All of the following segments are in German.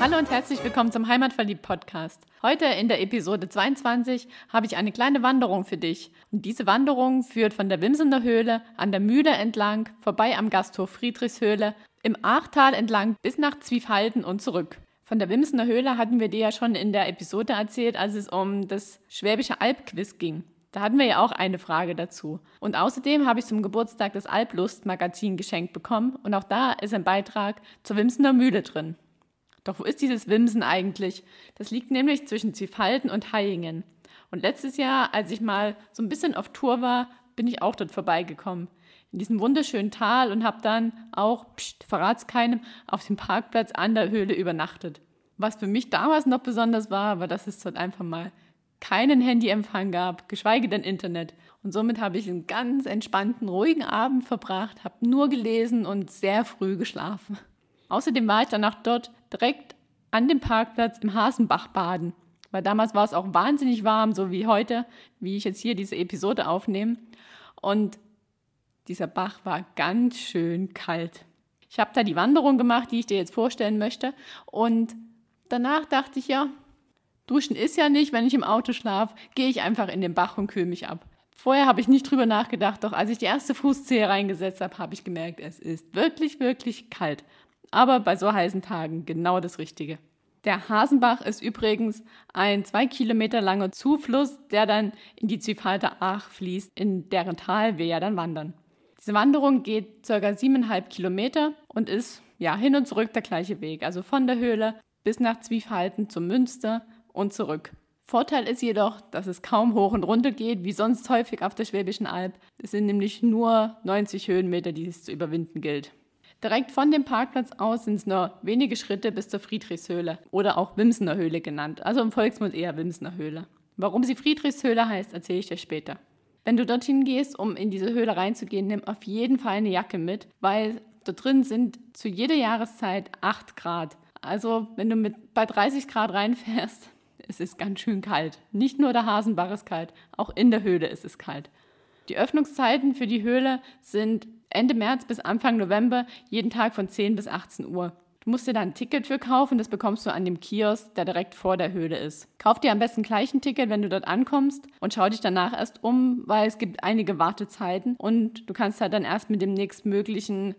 Hallo und herzlich willkommen zum Heimatverliebt Podcast. Heute in der Episode 22 habe ich eine kleine Wanderung für dich. Und diese Wanderung führt von der Wimsener Höhle an der Mühle entlang, vorbei am Gasthof Friedrichshöhle, im Aachtal entlang bis nach Zwiefalten und zurück. Von der Wimsener Höhle hatten wir dir ja schon in der Episode erzählt, als es um das Schwäbische Albquiz ging. Da hatten wir ja auch eine Frage dazu. Und außerdem habe ich zum Geburtstag das Alblust-Magazin geschenkt bekommen und auch da ist ein Beitrag zur Wimsener Mühle drin. Doch wo ist dieses Wimsen eigentlich? Das liegt nämlich zwischen Zwiefalten und Hayingen. Und letztes Jahr, als ich mal so ein bisschen auf Tour war, bin ich auch dort vorbeigekommen. In diesem wunderschönen Tal und habe dann auch, pst, verrat's keinem, auf dem Parkplatz an der Höhle übernachtet. Was für mich damals noch besonders war, war, dass es dort einfach mal keinen Handyempfang gab, geschweige denn Internet. Und somit habe ich einen ganz entspannten, ruhigen Abend verbracht, habe nur gelesen und sehr früh geschlafen. Außerdem war ich danach dort direkt an dem Parkplatz im Hasenbach baden. Weil damals war es auch wahnsinnig warm, so wie heute, wie ich jetzt hier diese Episode aufnehme. Und dieser Bach war ganz schön kalt. Ich habe da die Wanderung gemacht, die ich dir jetzt vorstellen möchte. Und danach dachte ich ja, duschen ist ja nicht, wenn ich im Auto schlafe, gehe ich einfach in den Bach und kühle mich ab. Vorher habe ich nicht drüber nachgedacht, doch als ich die erste Fußzehe reingesetzt habe, habe ich gemerkt, es ist wirklich, wirklich kalt aber bei so heißen Tagen genau das Richtige. Der Hasenbach ist übrigens ein zwei Kilometer langer Zufluss, der dann in die Zwiefalter Ach fließt, in deren Tal wir ja dann wandern. Diese Wanderung geht ca. siebeneinhalb Kilometer und ist ja hin und zurück der gleiche Weg, also von der Höhle bis nach Zwiefalten zum Münster und zurück. Vorteil ist jedoch, dass es kaum hoch und runter geht, wie sonst häufig auf der Schwäbischen Alb. Es sind nämlich nur 90 Höhenmeter, die es zu überwinden gilt. Direkt von dem Parkplatz aus sind es nur wenige Schritte bis zur Friedrichshöhle oder auch Wimsener Höhle genannt, also im Volksmund eher Wimsener Höhle. Warum sie Friedrichshöhle heißt, erzähle ich dir später. Wenn du dorthin gehst, um in diese Höhle reinzugehen, nimm auf jeden Fall eine Jacke mit, weil dort drin sind zu jeder Jahreszeit 8 Grad. Also wenn du mit bei 30 Grad reinfährst, es ist ganz schön kalt. Nicht nur der Hasenbach ist kalt, auch in der Höhle ist es kalt. Die Öffnungszeiten für die Höhle sind Ende März bis Anfang November jeden Tag von 10 bis 18 Uhr. Du musst dir da ein Ticket für kaufen, das bekommst du an dem Kiosk, der direkt vor der Höhle ist. Kauf dir am besten gleich ein Ticket, wenn du dort ankommst und schau dich danach erst um, weil es gibt einige Wartezeiten und du kannst halt dann erst mit dem nächstmöglichen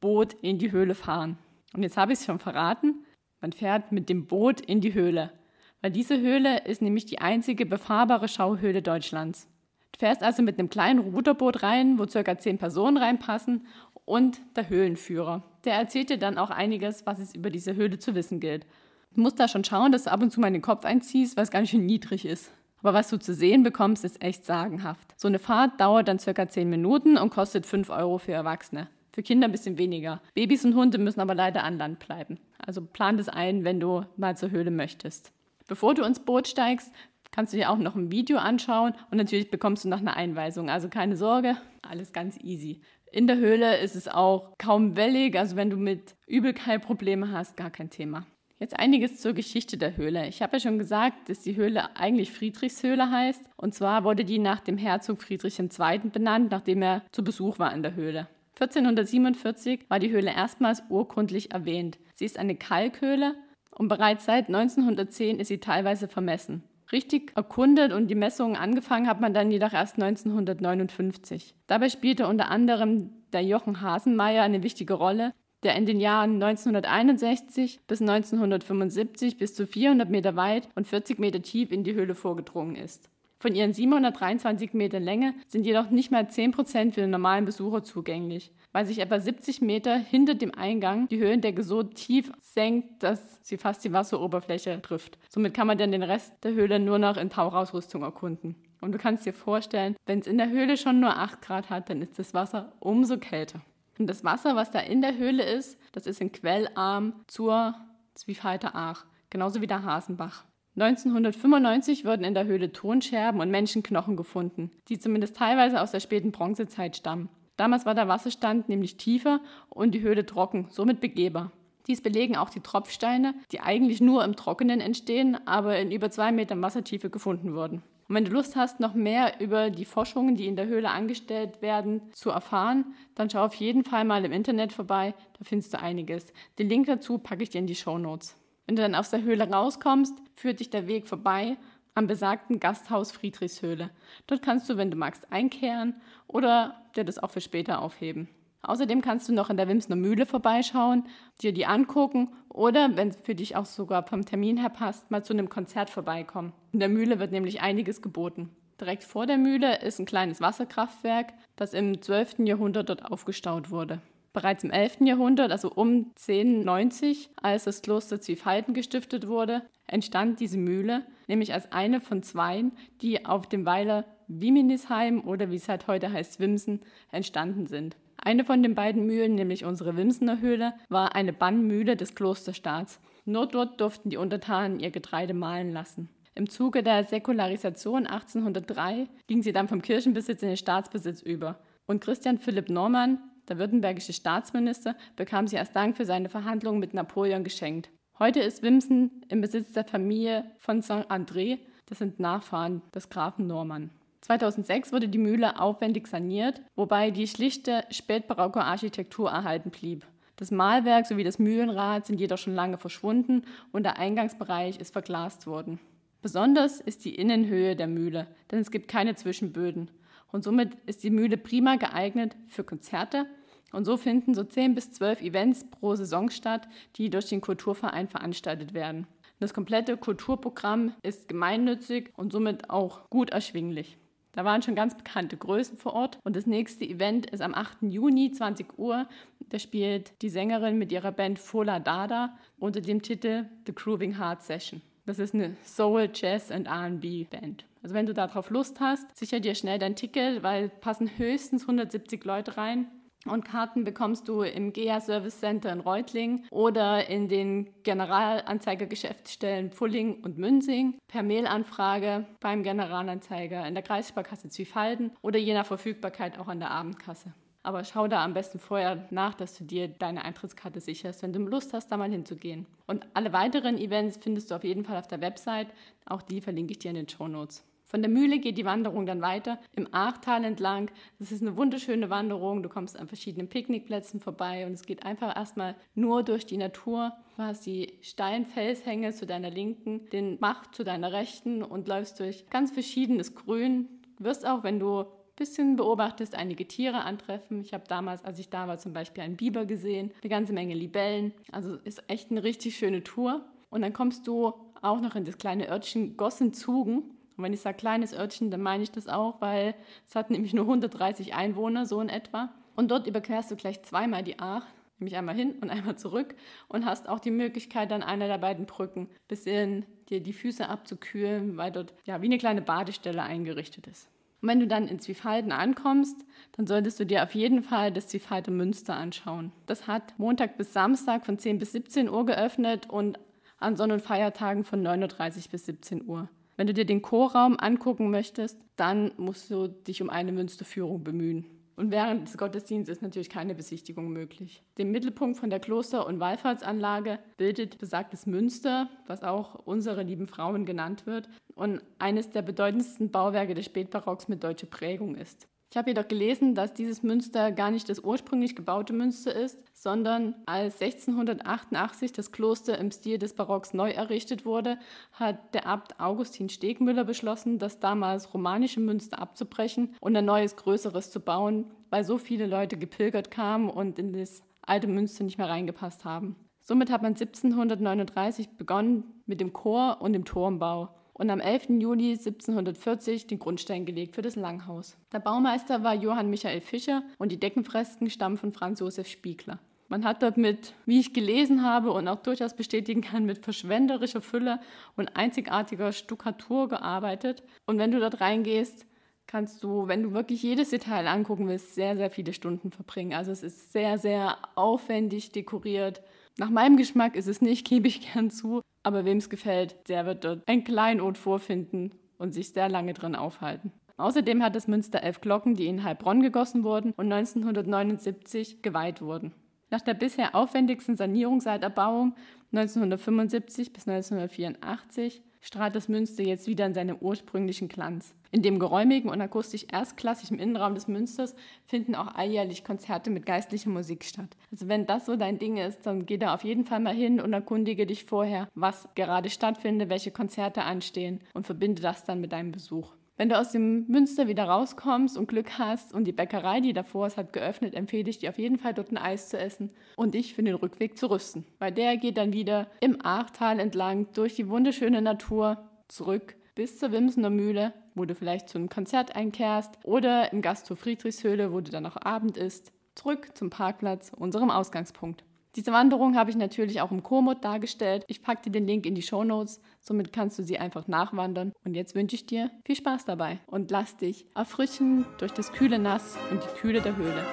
Boot in die Höhle fahren. Und jetzt habe ich es schon verraten, man fährt mit dem Boot in die Höhle, weil diese Höhle ist nämlich die einzige befahrbare Schauhöhle Deutschlands. Du fährst also mit einem kleinen Ruderboot rein, wo circa zehn Personen reinpassen und der Höhlenführer. Der erzählt dir dann auch einiges, was es über diese Höhle zu wissen gilt. Du musst da schon schauen, dass du ab und zu mal den Kopf einziehst, weil es ganz schön niedrig ist. Aber was du zu sehen bekommst, ist echt sagenhaft. So eine Fahrt dauert dann circa 10 Minuten und kostet 5 Euro für Erwachsene. Für Kinder ein bisschen weniger. Babys und Hunde müssen aber leider an Land bleiben. Also plan das ein, wenn du mal zur Höhle möchtest. Bevor du ins Boot steigst, kannst du dir auch noch ein Video anschauen und natürlich bekommst du noch eine Einweisung. Also keine Sorge, alles ganz easy. In der Höhle ist es auch kaum wellig, also wenn du mit Übelkeit Probleme hast, gar kein Thema. Jetzt einiges zur Geschichte der Höhle. Ich habe ja schon gesagt, dass die Höhle eigentlich Friedrichshöhle heißt. Und zwar wurde die nach dem Herzog Friedrich II. benannt, nachdem er zu Besuch war in der Höhle. 1447 war die Höhle erstmals urkundlich erwähnt. Sie ist eine Kalkhöhle und bereits seit 1910 ist sie teilweise vermessen. Richtig erkundet und die Messungen angefangen hat man dann jedoch erst 1959. Dabei spielte unter anderem der Jochen Hasenmeier eine wichtige Rolle, der in den Jahren 1961 bis 1975 bis zu 400 Meter weit und 40 Meter tief in die Höhle vorgedrungen ist. Von ihren 723 Meter Länge sind jedoch nicht mal 10 Prozent für den normalen Besucher zugänglich weil sich etwa 70 Meter hinter dem Eingang die Höhendecke so tief senkt, dass sie fast die Wasseroberfläche trifft. Somit kann man dann den Rest der Höhle nur noch in Tauchausrüstung erkunden. Und du kannst dir vorstellen, wenn es in der Höhle schon nur 8 Grad hat, dann ist das Wasser umso kälter. Und das Wasser, was da in der Höhle ist, das ist ein Quellarm zur Zwiefalter Aach, genauso wie der Hasenbach. 1995 wurden in der Höhle Tonscherben und Menschenknochen gefunden, die zumindest teilweise aus der späten Bronzezeit stammen. Damals war der Wasserstand nämlich tiefer und die Höhle trocken, somit begehbar. Dies belegen auch die Tropfsteine, die eigentlich nur im Trockenen entstehen, aber in über zwei Metern Wassertiefe gefunden wurden. Und wenn du Lust hast, noch mehr über die Forschungen, die in der Höhle angestellt werden, zu erfahren, dann schau auf jeden Fall mal im Internet vorbei, da findest du einiges. Den Link dazu packe ich dir in die Show Notes. Wenn du dann aus der Höhle rauskommst, führt dich der Weg vorbei am besagten Gasthaus Friedrichshöhle. Dort kannst du, wenn du magst, einkehren oder dir das auch für später aufheben. Außerdem kannst du noch in der Wimsner Mühle vorbeischauen, dir die angucken oder, wenn es für dich auch sogar vom Termin her passt, mal zu einem Konzert vorbeikommen. In der Mühle wird nämlich einiges geboten. Direkt vor der Mühle ist ein kleines Wasserkraftwerk, das im 12. Jahrhundert dort aufgestaut wurde. Bereits im 11. Jahrhundert, also um 1090, als das Kloster Zwiefalten gestiftet wurde, entstand diese Mühle, nämlich als eine von zweien, die auf dem Weiler Wiminisheim oder wie es halt heute heißt Wimsen, entstanden sind. Eine von den beiden Mühlen, nämlich unsere Wimsener Höhle, war eine Bannmühle des Klosterstaats. Nur dort durften die Untertanen ihr Getreide mahlen lassen. Im Zuge der Säkularisation 1803 ging sie dann vom Kirchenbesitz in den Staatsbesitz über. Und Christian Philipp Normann, der württembergische Staatsminister, bekam sie als Dank für seine Verhandlungen mit Napoleon geschenkt. Heute ist Wimsen im Besitz der Familie von Saint-André, das sind Nachfahren des Grafen Normann. 2006 wurde die Mühle aufwendig saniert, wobei die schlichte spätbarocke Architektur erhalten blieb. Das Mahlwerk sowie das Mühlenrad sind jedoch schon lange verschwunden und der Eingangsbereich ist verglast worden. Besonders ist die Innenhöhe der Mühle, denn es gibt keine Zwischenböden. Und somit ist die Mühle prima geeignet für Konzerte. Und so finden so 10 bis 12 Events pro Saison statt, die durch den Kulturverein veranstaltet werden. Das komplette Kulturprogramm ist gemeinnützig und somit auch gut erschwinglich. Da waren schon ganz bekannte Größen vor Ort. Und das nächste Event ist am 8. Juni, 20 Uhr. Da spielt die Sängerin mit ihrer Band Fola Dada unter dem Titel The Grooving Heart Session. Das ist eine Soul, Jazz und RB Band. Also wenn du darauf Lust hast, sicher dir schnell dein Ticket, weil passen höchstens 170 Leute rein. Und Karten bekommst du im GEA Service Center in Reutlingen oder in den Generalanzeigergeschäftsstellen Pfulling und Münsing per Mailanfrage beim Generalanzeiger in der Kreissparkasse Zwiefalden oder je nach Verfügbarkeit auch an der Abendkasse. Aber schau da am besten vorher nach, dass du dir deine Eintrittskarte sicherst, wenn du Lust hast, da mal hinzugehen. Und alle weiteren Events findest du auf jeden Fall auf der Website. Auch die verlinke ich dir in den Show Notes. Von der Mühle geht die Wanderung dann weiter im Ahrtal entlang. Das ist eine wunderschöne Wanderung. Du kommst an verschiedenen Picknickplätzen vorbei und es geht einfach erstmal nur durch die Natur. Du hast die steilen Felshänge zu deiner Linken, den Bach zu deiner Rechten und läufst durch ganz verschiedenes Grün. Du wirst auch, wenn du bisschen beobachtest, einige Tiere antreffen. Ich habe damals, als ich da war, zum Beispiel einen Biber gesehen, eine ganze Menge Libellen. Also ist echt eine richtig schöne Tour. Und dann kommst du auch noch in das kleine Örtchen Gossenzugen. Und wenn ich sage kleines Örtchen, dann meine ich das auch, weil es hat nämlich nur 130 Einwohner, so in etwa. Und dort überquerst du gleich zweimal die Aach, nämlich einmal hin und einmal zurück und hast auch die Möglichkeit, an einer der beiden Brücken ein bisschen dir die Füße abzukühlen, weil dort ja wie eine kleine Badestelle eingerichtet ist. Und wenn du dann in Zwiefalten ankommst, dann solltest du dir auf jeden Fall das Zwiefalter Münster anschauen. Das hat Montag bis Samstag von 10 bis 17 Uhr geöffnet und an Sonn- und Feiertagen von 9.30 Uhr bis 17 Uhr. Wenn du dir den Chorraum angucken möchtest, dann musst du dich um eine Münsterführung bemühen. Und während des Gottesdienstes ist natürlich keine Besichtigung möglich. Den Mittelpunkt von der Kloster- und Wallfahrtsanlage bildet besagtes Münster, was auch unsere lieben Frauen genannt wird und eines der bedeutendsten Bauwerke des Spätbarocks mit deutscher Prägung ist. Ich habe jedoch gelesen, dass dieses Münster gar nicht das ursprünglich gebaute Münster ist, sondern als 1688 das Kloster im Stil des Barocks neu errichtet wurde, hat der Abt Augustin Stegmüller beschlossen, das damals romanische Münster abzubrechen und ein neues, größeres zu bauen, weil so viele Leute gepilgert kamen und in das alte Münster nicht mehr reingepasst haben. Somit hat man 1739 begonnen mit dem Chor und dem Turmbau und am 11. Juli 1740 den Grundstein gelegt für das Langhaus. Der Baumeister war Johann Michael Fischer und die Deckenfresken stammen von Franz Josef Spiegler. Man hat dort mit, wie ich gelesen habe und auch durchaus bestätigen kann, mit verschwenderischer Fülle und einzigartiger Stuckatur gearbeitet. Und wenn du dort reingehst, kannst du, wenn du wirklich jedes Detail angucken willst, sehr, sehr viele Stunden verbringen. Also es ist sehr, sehr aufwendig dekoriert. Nach meinem Geschmack ist es nicht, gebe ich gern zu. Aber wem es gefällt, der wird dort ein Kleinod vorfinden und sich sehr lange drin aufhalten. Außerdem hat das Münster elf Glocken, die in Heilbronn gegossen wurden und 1979 geweiht wurden. Nach der bisher aufwendigsten Sanierung seit Erbauung 1975 bis 1984 strahlt das Münster jetzt wieder in seinem ursprünglichen Glanz. In dem geräumigen und akustisch erstklassigen Innenraum des Münsters finden auch alljährlich Konzerte mit geistlicher Musik statt. Also wenn das so dein Ding ist, dann geh da auf jeden Fall mal hin und erkundige dich vorher, was gerade stattfindet, welche Konzerte anstehen und verbinde das dann mit deinem Besuch. Wenn du aus dem Münster wieder rauskommst und Glück hast und die Bäckerei, die davor ist, hat geöffnet, empfehle ich dir auf jeden Fall dort ein Eis zu essen und dich für den Rückweg zu rüsten. Weil der geht dann wieder im Ahrtal entlang durch die wunderschöne Natur zurück bis zur Wimsener Mühle, wo du vielleicht zu einem Konzert einkehrst oder im Gasthof Friedrichshöhle, wo du dann auch Abend isst, zurück zum Parkplatz, unserem Ausgangspunkt. Diese Wanderung habe ich natürlich auch im Komoot dargestellt. Ich packe dir den Link in die Show Notes, somit kannst du sie einfach nachwandern. Und jetzt wünsche ich dir viel Spaß dabei und lass dich erfrischen durch das kühle Nass und die Kühle der Höhle.